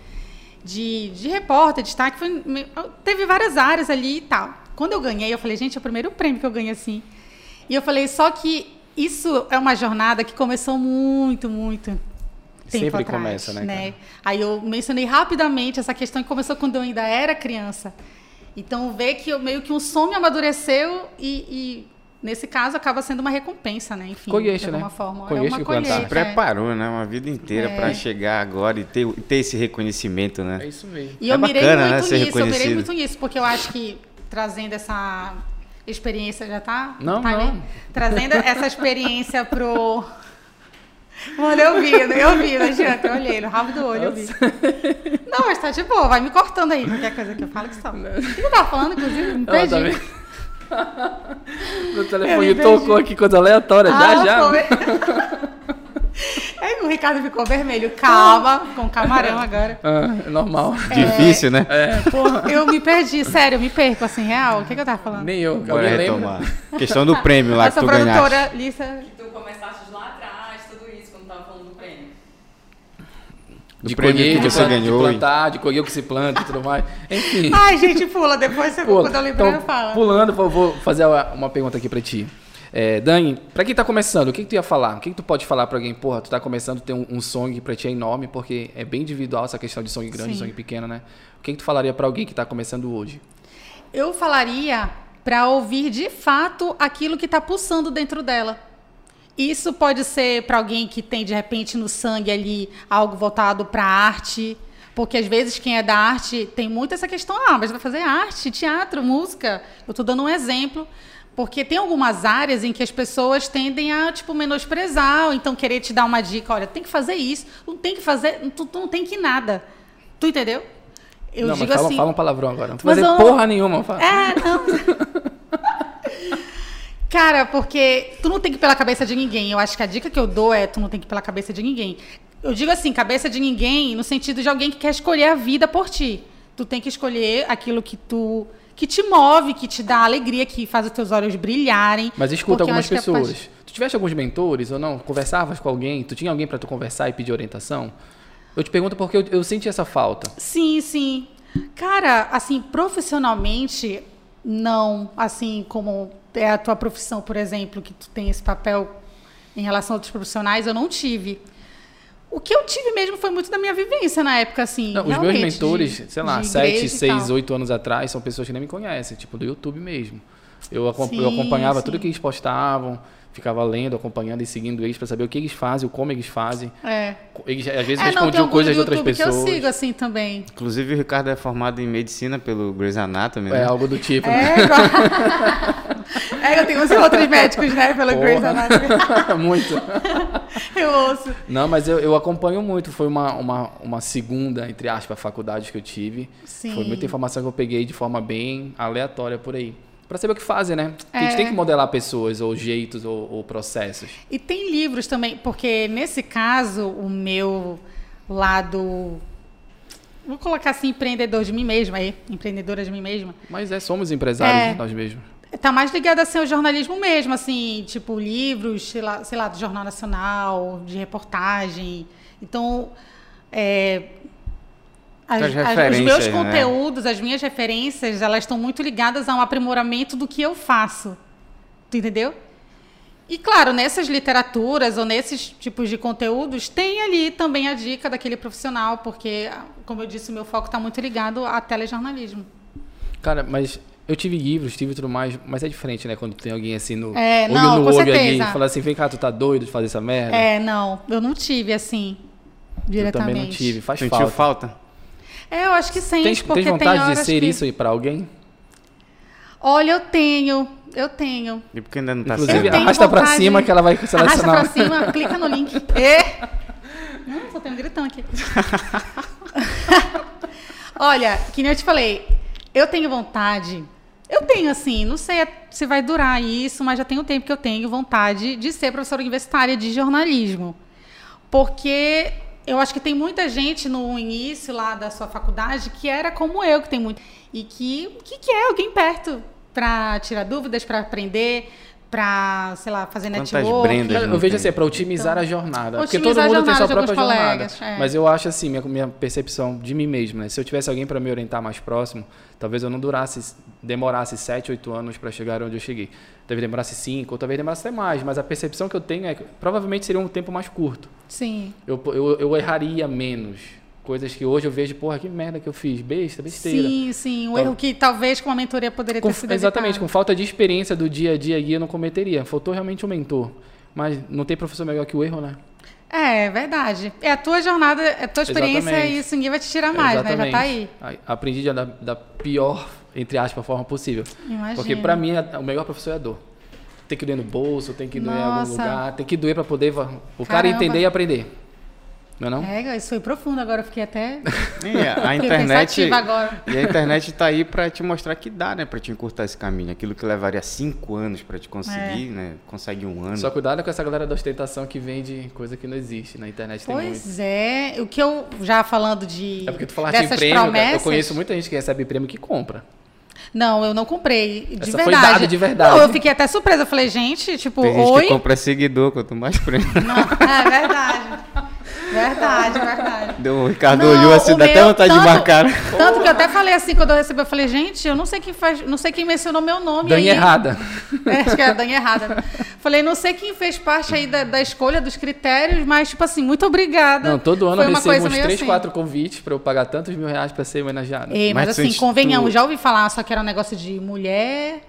de, de repórter, de destaque, foi, teve várias áreas ali e tal. Quando eu ganhei, eu falei, gente, é o primeiro prêmio que eu ganhei assim. E eu falei, só que isso é uma jornada que começou muito, muito tempo Sempre atrás, começa, né, cara? Aí eu mencionei rapidamente essa questão que começou quando eu ainda era criança. Então, ver que eu, meio que um sonho amadureceu e, e, nesse caso, acaba sendo uma recompensa, né? Enfim, Colheita, de né? alguma forma. Colheita é uma colheita. Se é. preparou, né? Uma vida inteira pra chegar agora e ter, ter esse reconhecimento, É né? isso mesmo. E É eu mirei bacana, né, muito ser nisso, eu mirei muito nisso, porque eu acho que trazendo essa experiência já tá? Não, tá não. Trazendo essa experiência pro. Mano, eu vi, eu vi, não adianta, eu olhei no rabo do olho, eu vi. Não, mas tá de boa, vai me cortando aí, qualquer coisa que eu falo que só. O que eu tava falando, inclusive? Me Ela perdi. tá? Meu Eu telefone tocou aqui, coisa aleatória, Ah, já, já. Aí o Ricardo ficou vermelho. Calma, com camarão agora. Ah, é normal. Difícil, né? Porra, eu me perdi, sério, eu me perco assim, real. O que, que eu tava falando? Nem eu. Bora Alguém lembra? retomar. Questão do prêmio lá Nossa que tu ganhaste. produtora, Lissa. Que tu começaste lá atrás, tudo isso, quando tava falando do prêmio. Do De prêmio colher, que você plan- ganhou. de plantar, de colher o que se planta e tudo mais. Enfim. Ai, gente, pula. Depois, você, Pula. quando eu lembrar, Então, eu falo. Pulando, vou, fazer uma uma pergunta aqui pra ti. É, Dani, pra quem tá começando, o que, que tu ia falar? O que, que tu pode falar pra alguém? Porra, tu tá começando, tem um, um sonho que pra ti é enorme, porque é bem individual essa questão de sonho grande, Sim. sonho pequeno, né? O que, que tu falaria pra alguém que tá começando hoje? Eu falaria para ouvir de fato aquilo que está pulsando dentro dela. Isso pode ser para alguém que tem de repente no sangue ali algo voltado para arte, porque às vezes quem é da arte tem muito essa questão, ah, mas vai fazer arte, teatro, música. Eu estou dando um exemplo, porque tem algumas áreas em que as pessoas tendem a tipo menosprezar, ou então querer te dar uma dica, olha, tem que fazer isso, não tem que fazer, tu, tu não tem que nada. Tu entendeu? Eu não, digo mas fala, assim, fala um palavrão agora. Não fazer eu- porra nenhuma. Fala. é, não. Cara, porque tu não tem que ir pela cabeça de ninguém. Eu acho que a dica que eu dou é tu não tem que ir pela cabeça de ninguém. Eu digo assim, cabeça de ninguém no sentido de alguém que quer escolher a vida por ti. Tu tem que escolher aquilo que tu que te move, que te dá alegria, que faz os teus olhos brilharem. Mas escuta algumas é pessoas. parte- Tu tiveste alguns mentores ou não? Conversavas com alguém? Tu tinha alguém pra tu conversar e pedir orientação? Eu te pergunto porque eu, eu senti essa falta. Sim, sim. Cara, assim, profissionalmente, não. Assim, como é a tua profissão, por exemplo, que tu tem esse papel em relação a outros profissionais, eu não tive. O que eu tive mesmo foi muito da minha vivência na época, assim. Não, os meus mentores, de- sei lá, de 7, igreja e 6, tal. 8 anos atrás, são pessoas que nem me conhecem, tipo do YouTube mesmo. Eu, acom- Sim, eu acompanhava sim. tudo que eles postavam, ficava lendo, acompanhando e seguindo eles para saber o que eles fazem, o como eles fazem. É. Eles às vezes É, não, respondiam alguns coisas de outras pessoas. que eu sigo, assim, também. Inclusive o Ricardo é formado em medicina pelo Grey's Anatomy, É né? algo do tipo. né? É, igual... é, eu tenho uns outros médicos, né, pelo. Grey's Anatomy. Muito. Eu ouço. Não, mas eu, eu acompanho muito. Foi uma, uma, uma segunda, entre aspas, faculdade que eu tive. Sim. Foi muita informação que eu peguei de forma bem aleatória por aí. Pra saber o que fazem, né? Porque A gente É. tem que modelar pessoas, ou jeitos, ou, ou processos. E tem livros também, porque nesse caso, o meu lado. Vou colocar assim, empreendedor de mim mesma, aí, empreendedora de mim mesma. Mas é, somos empresários É. nós mesmos. Tá mais ligado assim ao jornalismo mesmo, assim, tipo livros, sei lá, sei lá, do Jornal Nacional, de reportagem. Então, é, as- As os meus né? conteúdos, as minhas referências, elas estão muito ligadas a um aprimoramento do que eu faço. Tu entendeu? E claro, nessas literaturas ou nesses tipos de conteúdos, tem ali também a dica daquele profissional, porque, como eu disse, o meu foco está muito ligado a telejornalismo. Cara, mas eu tive livros, tive tudo mais, mas é diferente, né? Quando tem alguém assim no É, olho não, no com olho ali e fala assim, vem cá, tu tá doido de fazer essa merda? É, não, eu não tive assim, eu diretamente. também não tive, faz Sentiu falta. falta? É, eu acho que sente, Tem, porque tem vontade horas de ser que... isso aí pra alguém? Olha, eu tenho, eu tenho. E porque ainda não tá Inclusive, Eu tenho arrasta pra cima que ela vai Arrasta selecionar. pra cima, clica no link. E... Hum, só tem um gritão aqui. Olha, que nem eu te falei, eu tenho vontade. Eu tenho, assim, não sei se vai durar isso, mas já tem um tempo que eu tenho vontade de ser professora universitária de jornalismo. Porque eu acho que tem muita gente no início lá da sua faculdade que era como eu, que tem muito. E que, que quer alguém perto para tirar dúvidas, para aprender, para, sei lá, fazer Quantas network. Brendas Eu, eu vejo assim, é pra otimizar a jornada. Porque Então, Otimizar todo a mundo tem sua própria jornada. colegas, é. Mas eu acho assim, minha, minha percepção de mim mesmo, né? Se eu tivesse alguém para me orientar mais próximo, talvez eu não durasse, demorasse 7, 8 anos para chegar onde eu cheguei. Talvez demorasse 5, ou talvez demorasse até mais. Mas a percepção que eu tenho é que provavelmente seria um tempo mais curto. Sim. Eu, eu, eu erraria menos. Coisas que hoje eu vejo, porra, que merda que eu fiz. Besta, besteira. Sim, sim. Um Então- erro que talvez com uma mentoria poderia Com- ter sido exatamente, com evitado. falta de experiência do dia a dia aí eu não cometeria. Faltou realmente um mentor. Mas não tem professor melhor que o erro, né? É, é verdade. É a tua jornada, é a tua experiência Exatamente. e isso ninguém vai te tirar mais, né? Já Exatamente. tá aí. Aprendi da, da pior, entre aspas, forma possível. Imagina. Porque pra mim, o melhor professor é a dor. Tem que doer no bolso, tem que doer em algum Nossa. lugar, tem que doer pra poder o cara Caramba. entender e aprender. Não é não? É, isso foi profundo, agora eu fiquei até E a, internet. agora. E a internet tá aí pra te mostrar que dá, né? Pra te encurtar esse caminho. Aquilo que levaria cinco anos pra te conseguir, né? Consegue um ano. Só cuidado com essa galera da ostentação que vende coisa que não existe. Na internet tem muito. Pois é, o que eu já falando de É porque tu falaste em prêmio, promessas, eu conheço muita gente que recebe prêmio que compra. Não, eu não comprei, de Essa foi verdade. dada de verdade. Não, eu fiquei até surpresa, eu falei, gente, tipo, Tem gente oi. que compra seguidor, quanto mais prêmio. Não, é verdade. Verdade, verdade. Deu, o Ricardo Não, olhou assim, dá até meu- vontade de tanto- marcar. Tanto que eu até falei assim quando eu recebi, eu falei, gente, eu não sei quem faz, não sei quem mencionou meu nome Dani aí. errada. É, acho que era Dani errada. Falei, não sei quem fez parte aí da, da escolha dos critérios, mas tipo assim, muito obrigada. Não, todo ano Foi eu recebo uns 3, assim. 4 convites pra eu pagar tantos mil reais pra ser homenageado. Ei, mas, Mas assim, convenhamos, tu- já ouvi falar, só que era um negócio de mulher,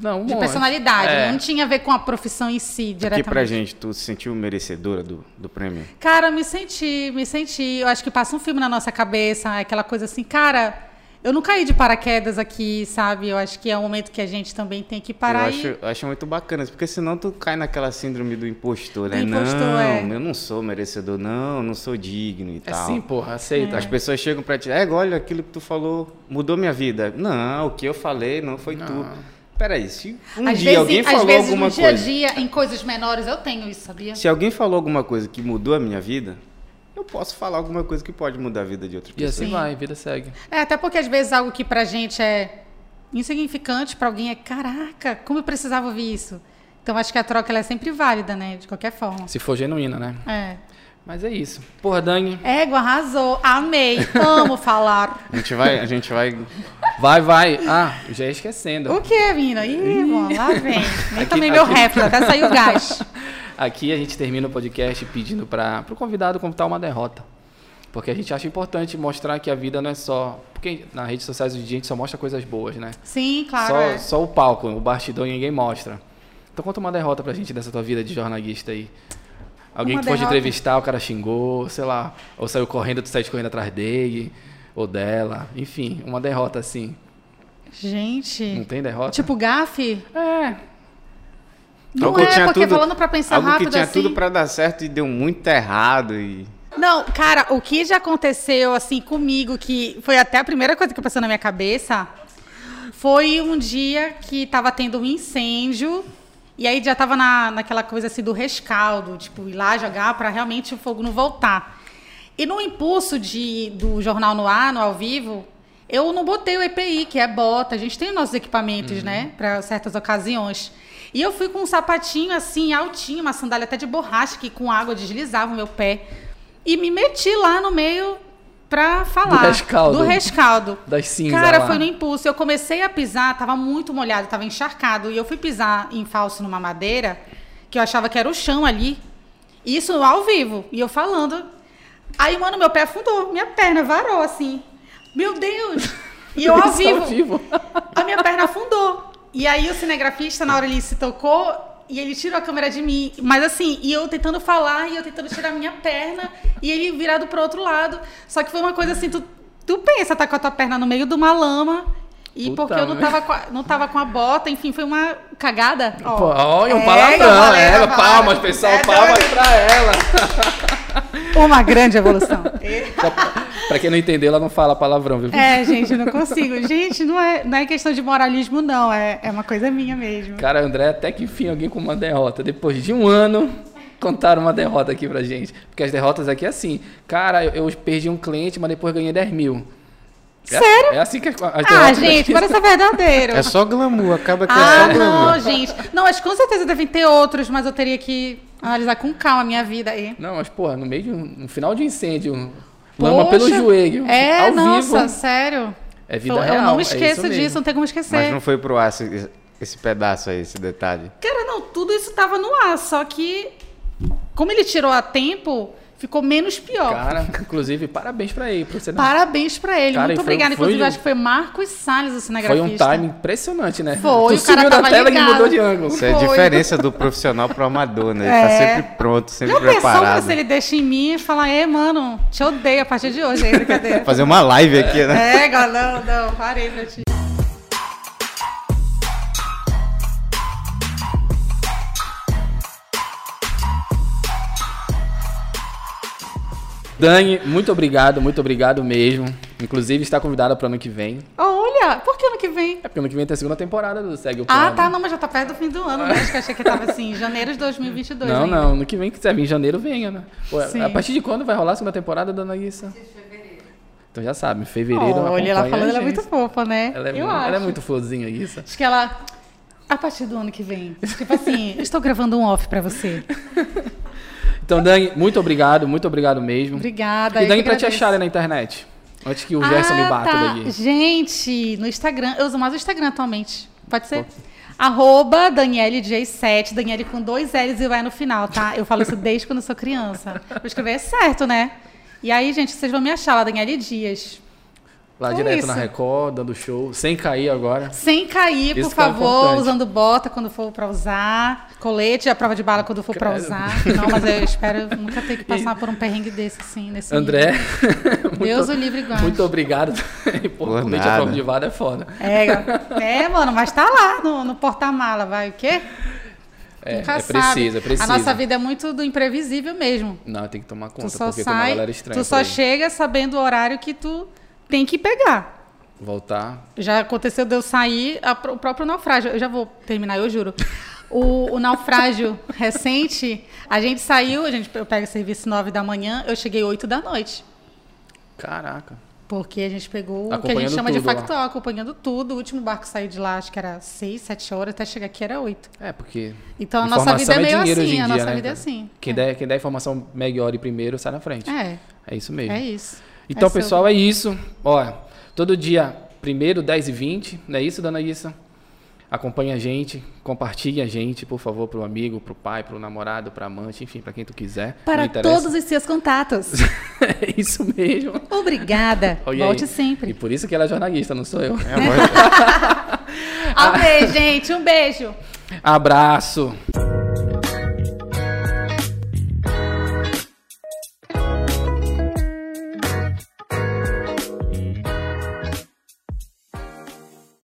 Não, um de monte. personalidade, É. não tinha a ver com a profissão em si, Aqui diretamente. pra gente, tu se sentiu merecedora do, do prêmio? Cara, me senti, me senti. Eu acho que passa um filme na nossa cabeça, aquela coisa assim, cara, eu não caí de paraquedas aqui, sabe? Eu acho que é um momento que a gente também tem que parar eu e. acho, eu acho muito bacana, porque senão tu cai naquela síndrome do impostor, Do né? impostor, não, é. eu não sou merecedor, não, não sou digno e É tal. sim, porra, aceita. É. As pessoas chegam pra ti, é, olha, aquilo que tu falou mudou minha vida. Não, o que eu falei não foi Não. tu. Peraí, se um às dia vezes, alguém às falou vezes alguma no dia a coisa, dia, em coisas menores, eu tenho isso, sabia? se alguém falou alguma coisa que mudou a minha vida, eu posso falar alguma coisa que pode mudar a vida de outras E pessoas. assim vai, vida segue. É, até porque às vezes algo que pra gente é insignificante, pra alguém é, caraca, como eu precisava ouvir isso. Então acho que a troca ela é sempre válida, né? De qualquer forma. Se for genuína, né? É. Mas é isso. Porra, Dani. Ego, arrasou. Amei. Amo falar. A gente vai, a gente vai Vai, vai. Ah, já ia esquecendo. O que, menina? Ih, bom, lá vem. Nem Aqui- tomei meu aqui- refle, até saiu o gás. Aqui a gente termina o podcast pedindo para o convidado contar uma derrota. Porque a gente acha importante mostrar que a vida não é só. Porque nas redes sociais hoje em dia a gente só mostra coisas boas, né? Sim, claro. só, é. só o palco, o bastidor ninguém mostra. Então conta uma derrota pra gente dessa tua vida de jornalista aí. Alguém Uma que derrota? entrevistar, o cara xingou, sei lá, ou saiu correndo, tu saiu correndo atrás dele, ou dela, enfim, uma derrota assim. Não Gente. tem derrota? Tipo gafe? é. Não Algo é, tinha porque tudo- falando pra pensar Algo rápido que tinha assim. tudo pra dar certo e deu muito errado e Não, cara, o que já aconteceu assim comigo, que foi até a primeira coisa que passou na minha cabeça, foi um dia que tava tendo um incêndio e aí já tava na, naquela coisa assim do rescaldo, tipo, ir lá jogar para realmente o fogo não voltar. E no impulso de, do Jornal no Ar, no ao vivo, eu não botei o EPI, que é bota. A gente tem os nossos equipamentos, né? Para certas ocasiões. E eu fui com um sapatinho assim, altinho, uma sandália até de borracha, que com água deslizava o meu pé. E me meti lá no meio pra falar. Do rescaldo. Do rescaldo. Das cinzas Cara, lá. foi no impulso. Eu comecei a pisar, tava muito molhado, tava encharcado. E eu fui pisar em falso numa madeira, que eu achava que era o chão ali. Isso ao vivo. E eu falando. Aí, mano, meu pé afundou. Minha perna varou assim. Meu Deus! E eu ao vivo. ao vivo. A minha perna afundou. E aí o cinegrafista, na hora ele se tocou e ele tirou a câmera de mim. Mas assim, e eu tentando falar e eu tentando tirar a minha perna e ele virado pro outro lado. Só que foi uma coisa assim, tu, tu pensa, tá com a tua perna no meio de uma lama. E Puta porque eu não tava, com a, não tava com a bota, enfim, foi uma cagada. Olha um É, palavrão, é, fala- palmas, pessoal, É palmas pra ela. Uma grande evolução. pra quem não entendeu, ela não fala palavrão, viu? É, gente, eu não consigo. Gente, não é, não é questão de moralismo, não. É, é uma coisa minha mesmo. Cara, André, até que enfim alguém com uma derrota. Depois de um ano, contaram uma derrota aqui pra gente. Porque as derrotas aqui é assim. Cara, eu, eu perdi um cliente, mas depois ganhei 10 mil. É- Sério? É, assim que as, as Ah, gente, parece ser verdadeiro. é só glamour, acaba que é Ah, só glamour. não, gente. Não, acho que com certeza devem ter outros, mas eu teria que analisar com calma a minha vida aí. Não, mas porra, no meio de um no final de incêndio, lama Poxa, pelo joelho, É, ao nossa, vivo. sério. É vida eu real. não é esqueço isso disso, mesmo. não tem como Mas esquecer. não foi pro ar esse, esse pedaço aí, esse detalhe. Cara, não, tudo isso tava no ar, só que como ele tirou a tempo, ficou menos pior. Cara, inclusive, parabéns pra ele. Pra Parabéns pra ele, Cara, e muito foi- obrigada. foi- Inclusive, acho que foi Marcos Salles, o Foi cinegrafista. um time impressionante, né? Foi, tu o cara sumiu da tela e ligado. mudou de ângulo. Isso é a Foi. diferença do profissional pro amador, né? Ele tá É. sempre pronto, sempre Já pensou preparado. se ele deixa em mim e fala, é, mano, te odeio a partir de hoje, aí, brincadeira. Fazer uma live aqui, né? É, galera, não, não, parei pra ti. Dani, muito obrigado, muito obrigado mesmo. Inclusive, está convidada para ano que vem. Olha, por que ano que vem? É porque ano que vem tem a segunda temporada do Segue o Plano. Ah, tá, não, mas já tá perto do fim do ano, né? Acho que achei que tava assim, janeiro de 2022 Não, ainda. não, ano que vem, que quiser vir em janeiro, venha, né? Pô, Sim. a partir de quando vai rolar a segunda temporada, dona Guissa? Então já sabe, em fevereiro. Olha, ela falando, ela é muito fofa, né? Ela é, Eu muito, acho. ela é muito florzinha, Guissa. Acho que ela, a partir do ano que vem, tipo assim, estou gravando um off pra você. Então, Dani, muito obrigado, muito obrigado mesmo. Obrigada. E Dani, pra te acharem na internet. Antes que o Gerson me Ah, bata tá. daqui. Gente, no Instagram, eu uso mais o Instagram atualmente. Pode ser? Arroba DanieleJ7, Daniele com dois L's e vai no final, tá? Eu falo isso desde quando eu sou criança. Pra escrever é certo, né? E aí, gente, vocês vão me achar lá, Daniele Dias. Lá É direto isso. na Record, dando show, sem cair agora. Sem cair, Isso por é favor, importante. usando bota quando for pra usar, colete, a prova de bala quando for pra Credo. usar. Não, mas eu espero nunca ter que passar por um perrengue desse, assim, nesse André, nível. Deus o muito, livre guarde. muito obrigado. Pô, Por colete nada. à prova de bala é foda. É, é, mano, mas tá lá no, no porta-mala, vai o quê? É, Nunca é sabe. preciso, é preciso. A nossa vida é muito do imprevisível mesmo. Não, tem que tomar Tu conta, só porque tem uma sai, galera estranha tu só chega sabendo o horário que tu tem que pegar. Voltar. Já aconteceu de eu sair, a o próprio naufrágio. Eu já vou terminar, eu juro. O, o naufrágio recente, a gente saiu, a gente, eu pego serviço 9 da manhã, eu cheguei 8 da noite. Caraca. Porque a gente pegou o que a gente chama de lá. factual, acompanhando tudo. O último barco saiu de lá, acho que era 6, 7 horas, até chegar aqui era 8. É, porque. Então a nossa vida é meio dinheiro assim, a nossa né, vida é assim. Quem, é. der, quem der informação melhor e primeiro sai na frente. É, É isso mesmo. é isso. Então, É pessoal, é isso. Ó, todo dia, primeiro, 10 e 20, não é isso, dona Issa? Acompanhe a gente, compartilhe a gente, por favor, para o amigo, para o pai, para o namorado, para amante, enfim, para quem tu quiser. Para todos os seus contatos. é isso mesmo. Obrigada. Olha Volte aí. sempre. E por isso que ela é jornalista, não sou eu. É, agora- Amei, gente. Um beijo. Abraço.